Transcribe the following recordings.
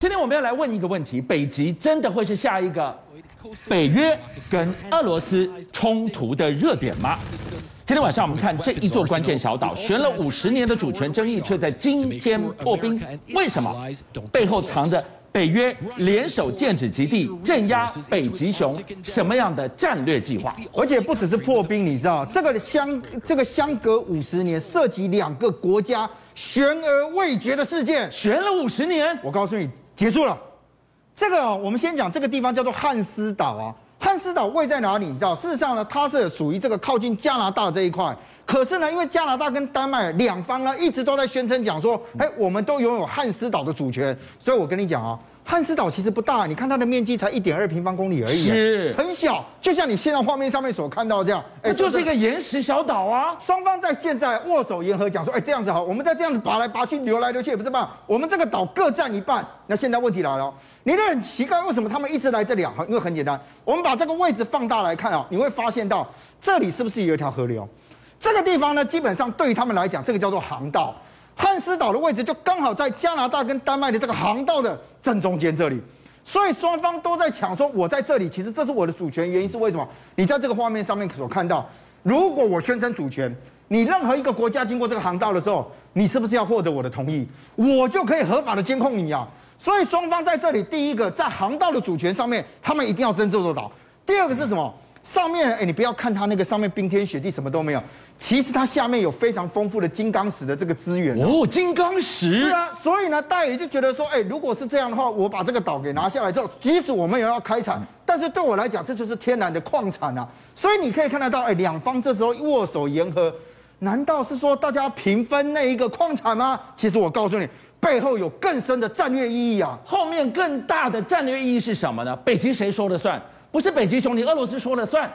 今天我们要来问一个问题：北极真的会是下一个北约跟俄罗斯冲突的热点吗？今天晚上我们看这一座关键小岛，悬了五十年的主权争议，却在今天破冰。为什么？背后藏着北约联手剑指极地，镇压北极熊，什么样的战略计划？而且不只是破冰，你知道这个相这个相隔五十年，涉及两个国家悬而未决的事件，悬了五十年。我告诉你。结束了，这个、我们先讲这个地方叫做汉斯岛啊。汉斯岛位在哪里？你知道，事实上呢，它是属于这个靠近加拿大这一块。可是呢，因为加拿大跟丹麦两方呢一直都在宣称讲说，哎，我们都拥有汉斯岛的主权。所以我跟你讲啊。汉斯岛其实不大，你看它的面积才一点二平方公里而已，是很小，就像你现在画面上面所看到这样，哎，就是一个岩石小岛啊。双方在现在握手言和，讲说，哎，这样子好，我们再这样子拔来拔去，流来流去也不是办法，我们这个岛各占一半。那现在问题来了，你都很奇怪，为什么他们一直来这里啊？因为很简单，我们把这个位置放大来看啊，你会发现到这里是不是有一条河流？这个地方呢，基本上对于他们来讲，这个叫做航道。汉斯岛的位置就刚好在加拿大跟丹麦的这个航道的正中间这里。所以双方都在抢，说我在这里，其实这是我的主权。原因是为什么？你在这个画面上面所看到，如果我宣称主权，你任何一个国家经过这个航道的时候，你是不是要获得我的同意？我就可以合法的监控你啊。所以双方在这里，第一个在航道的主权上面，他们一定要争这座岛。第二个是什么？上面，哎，你不要看它那个上面冰天雪地什么都没有，其实它下面有非常丰富的金刚石的这个资源哦。金刚石是啊，所以呢，大宇就觉得说，哎，如果是这样的话，我把这个岛给拿下来之后，即使我们也要开采，但是对我来讲，这就是天然的矿产啊。所以你可以看得到，哎，两方这时候握手言和，难道是说大家要平分那一个矿产吗？其实我告诉你，背后有更深的战略意义啊。后面更大的战略意义是什么呢？北极谁说了算？不是北极熊，你俄罗斯说了算。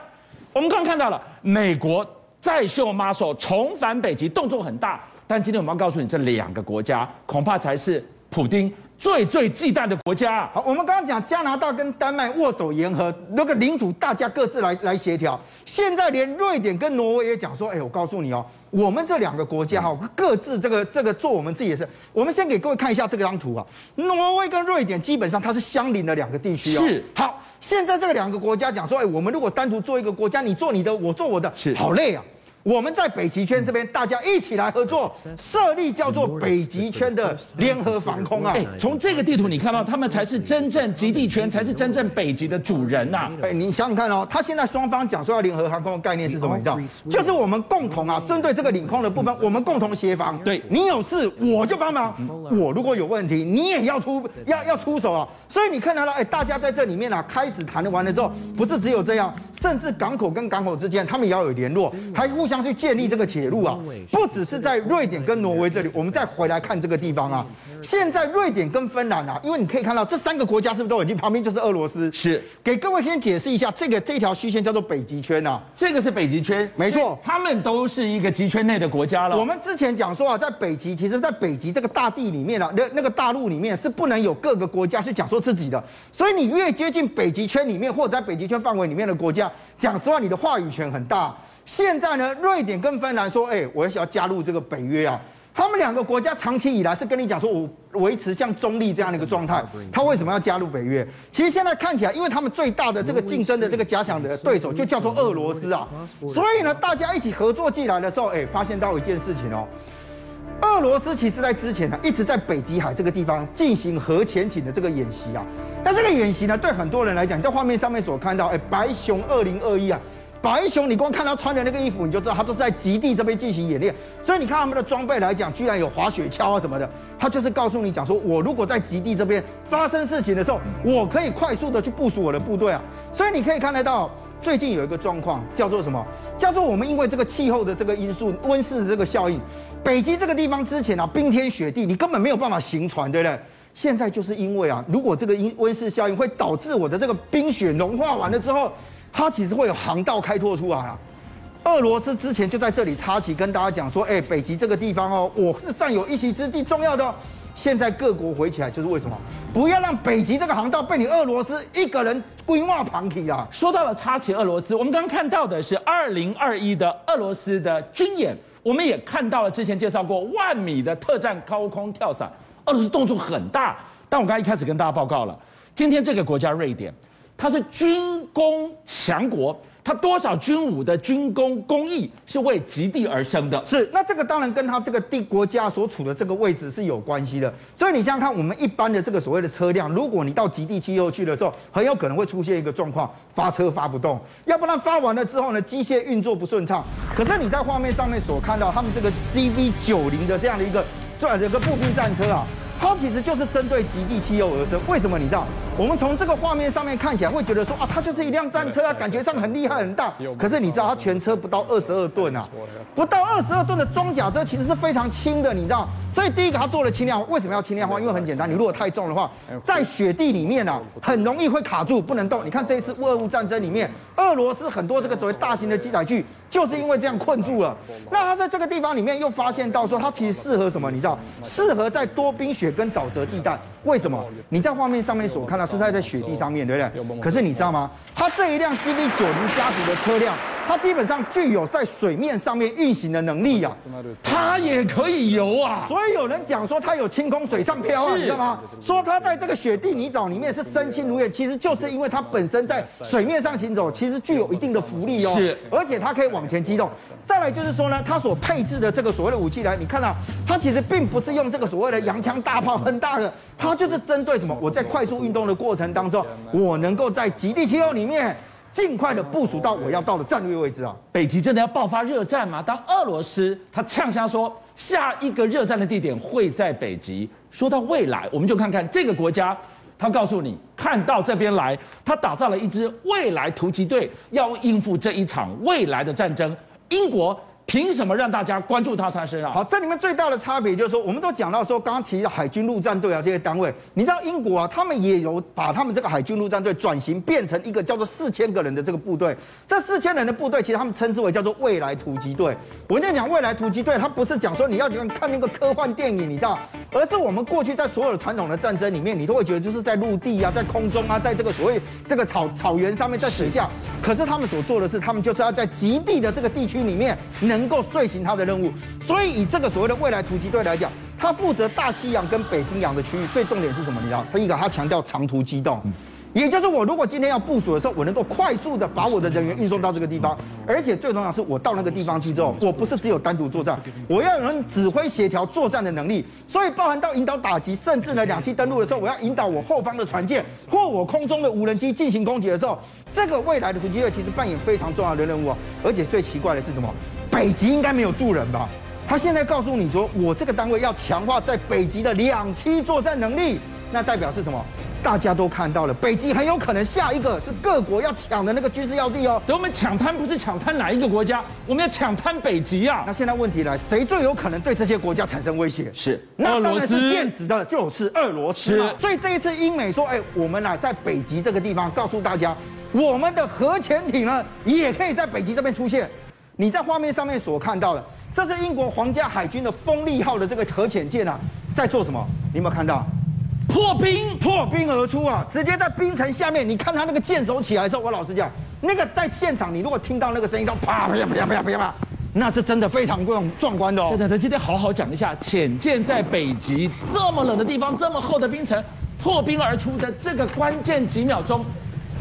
我们刚刚看到了，美国再秀 muscle 重返北极，动作很大。但今天我们要告诉你，这两个国家恐怕才是普丁最最忌惮的国家。好，我们刚刚讲加拿大跟丹麦握手言和，那个领土大家各自来来协调。现在连瑞典跟挪威也讲说，哎，我告诉你哦，我们这两个国家哈，各自这个 这个做我们自己的事。我们先给各位看一下这张图啊，挪威跟瑞典基本上它是相邻的两个地区哦。是，好。现在这个两个国家讲说，哎，我们如果单独做一个国家，你做你的，我做我的，是好累啊。我们在北极圈这边，大家一起来合作，设立叫做北极圈的联合防空啊！从这个地图你看到，他们才是真正极地圈，才是真正北极的主人呐！哎，你想想看哦，他现在双方讲说要联合航空的概念是什么？你知道？就是我们共同啊，针对这个领空的部分，我们共同协防。对，你有事我就帮忙，我如果有问题，你也要出要要出手啊！所以你看到了，哎，大家在这里面啊，开始谈完了之后，不是只有这样，甚至港口跟港口之间，他们也要有联络，还互相去建立这个。铁路啊，不只是在瑞典跟挪威这里，我们再回来看这个地方啊。现在瑞典跟芬兰啊，因为你可以看到这三个国家是不是都已经旁边就是俄罗斯？是。给各位先解释一下，这个这条虚线叫做北极圈啊。这个是北极圈，没错，他们都是一个极圈内的国家了。我们之前讲说啊，在北极，其实在北极这个大地里面啊，那那个大陆里面是不能有各个国家去讲说自己的，所以你越接近北极圈里面或者在北极圈范围里面的国家，讲实话，你的话语权很大。现在呢，瑞典跟芬兰说，哎，我也想要加入这个北约啊。他们两个国家长期以来是跟你讲说，我维持像中立这样的一个状态。他为什么要加入北约？其实现在看起来，因为他们最大的这个竞争的这个假想的对手就叫做俄罗斯啊。所以呢，大家一起合作进来的时候，哎，发现到一件事情哦，俄罗斯其实在之前呢，一直在北极海这个地方进行核潜艇的这个演习啊。那这个演习呢，对很多人来讲，在画面上面所看到，哎，白熊二零二一啊。白熊，你光看他穿的那个衣服，你就知道他都在极地这边进行演练。所以你看他们的装备来讲，居然有滑雪橇啊什么的。他就是告诉你讲说，我如果在极地这边发生事情的时候，我可以快速的去部署我的部队啊。所以你可以看得到，最近有一个状况叫做什么？叫做我们因为这个气候的这个因素，温室的这个效应，北极这个地方之前啊，冰天雪地，你根本没有办法行船，对不对？现在就是因为啊，如果这个因温室效应会导致我的这个冰雪融化完了之后。它其实会有航道开拓出来啊！俄罗斯之前就在这里插旗，跟大家讲说：“哎，北极这个地方哦，我是占有一席之地，重要的。”现在各国回起来，就是为什么？不要让北极这个航道被你俄罗斯一个人规划旁体啊！说到了插旗俄罗斯，我们刚刚看到的是二零二一的俄罗斯的军演，我们也看到了之前介绍过万米的特战高空跳伞，俄罗斯动作很大。但我刚才一开始跟大家报告了，今天这个国家瑞典，它是军工强国。他多少军武的军工工艺是为极地而生的？是，那这个当然跟他这个地国家所处的这个位置是有关系的。所以你想想看，我们一般的这个所谓的车辆，如果你到极地气候去的时候，很有可能会出现一个状况，发车发不动，要不然发完了之后呢，机械运作不顺畅。可是你在画面上面所看到他们这个 CV 九零的这样的一个这样一个步兵战车啊。它其实就是针对极地气候而生。为什么？你知道？我们从这个画面上面看起来会觉得说啊，它就是一辆战车啊，感觉上很厉害很大。可是你知道，它全车不到二十二吨啊，不到二十二吨的装甲车其实是非常轻的，你知道？所以第一个它做了轻量化，为什么要轻量化？因为很简单，你如果太重的话，在雪地里面啊，很容易会卡住，不能动。你看这一次俄乌战争里面，俄罗斯很多这个所谓大型的机载具，就是因为这样困住了。那它在这个地方里面又发现到说，它其实适合什么？你知道？适合在多冰雪跟沼泽地带。为什么？你在画面上面所看到是在在雪地上面，对不对？可是你知道吗？它这一辆 CB 九零家族的车辆。它基本上具有在水面上面运行的能力啊，它也可以游啊，所以有人讲说它有轻空水上漂啊，你知道吗？说它在这个雪地泥沼里面是身轻如燕，其实就是因为它本身在水面上行走，其实具有一定的浮力哦，是，而且它可以往前机动。再来就是说呢，它所配置的这个所谓的武器来，你看到它其实并不是用这个所谓的洋枪大炮很大的，它就是针对什么？我在快速运动的过程当中，我能够在极地气候里面。尽快的部署到我要到的战略位置啊！北极真的要爆发热战吗？当俄罗斯他呛声说下一个热战的地点会在北极，说到未来，我们就看看这个国家，他告诉你，看到这边来，他打造了一支未来突击队，要应付这一场未来的战争。英国。凭什么让大家关注他身上？好，这里面最大的差别就是说，我们都讲到说，刚刚提到海军陆战队啊这些单位，你知道英国啊，他们也有把他们这个海军陆战队转型变成一个叫做四千个人的这个部队。这四千人的部队，其实他们称之为叫做未来突击队。我跟你讲，未来突击队，它不是讲说你要看那个科幻电影，你知道，而是我们过去在所有的传统的战争里面，你都会觉得就是在陆地啊，在空中啊，在这个所谓这个草草原上面，在水下。可是他们所做的是，他们就是要在极地的这个地区里面。能够遂行他的任务，所以以这个所谓的未来突击队来讲，他负责大西洋跟北冰洋的区域。最重点是什么？你知道，他一个他强调长途机动，也就是我如果今天要部署的时候，我能够快速的把我的人员运送到这个地方，而且最重要是我到那个地方去之后，我不是只有单独作战，我要有人指挥协调作战的能力，所以包含到引导打击，甚至呢两栖登陆的时候，我要引导我后方的船舰或我空中的无人机进行攻击的时候，这个未来的突击队其实扮演非常重要的任务啊，而且最奇怪的是什么？北极应该没有住人吧？他现在告诉你说，我这个单位要强化在北极的两栖作战能力，那代表是什么？大家都看到了，北极很有可能下一个是各国要抢的那个军事要地哦。等我们抢滩不是抢滩哪一个国家？我们要抢滩北极啊！那现在问题来，谁最有可能对这些国家产生威胁？是那当然是电子的就是俄罗斯。是，所以这一次英美说，哎，我们来在北极这个地方告诉大家，我们的核潜艇呢，也可以在北极这边出现。你在画面上面所看到的，这是英国皇家海军的风力号的这个核潜舰啊，在做什么？你有没有看到？破冰，破冰而出啊！直接在冰层下面，你看他那个箭手起来的时候，我老实讲，那个在现场，你如果听到那个声音，都啪啪啪啪啪啪，那是真的非常壮壮观的哦。对对，今天好好讲一下，浅见在北极这么冷的地方，这么厚的冰层，破冰而出的这个关键几秒钟。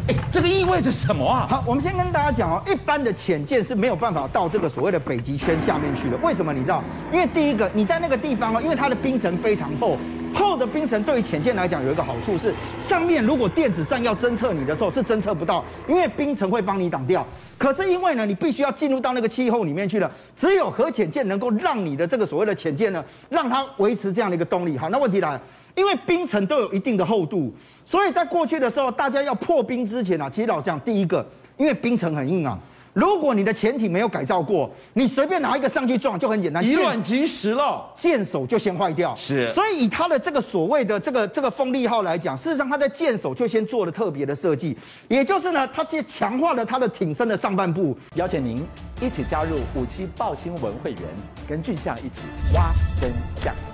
哎，这个意味着什么啊？好，我们先跟大家讲哦，一般的潜舰是没有办法到这个所谓的北极圈下面去的。为什么？你知道？因为第一个，你在那个地方哦，因为它的冰层非常厚，厚的冰层对于潜舰来讲有一个好处是，上面如果电子战要侦测你的时候是侦测不到，因为冰层会帮你挡掉。可是因为呢，你必须要进入到那个气候里面去了，只有核潜舰能够让你的这个所谓的潜舰呢，让它维持这样的一个动力。好，那问题来了，因为冰层都有一定的厚度。所以在过去的时候，大家要破冰之前啊，其实老实讲，第一个，因为冰层很硬啊，如果你的潜艇没有改造过，你随便拿一个上去撞就很简单，以卵击石了，舰首就先坏掉。是，所以以它的这个所谓的这个这个风力号来讲，事实上它在舰首就先做了特别的设计，也就是呢，它先强化了它的艇身的上半部。邀请您一起加入五七报新闻会员，跟俊相一起挖真相。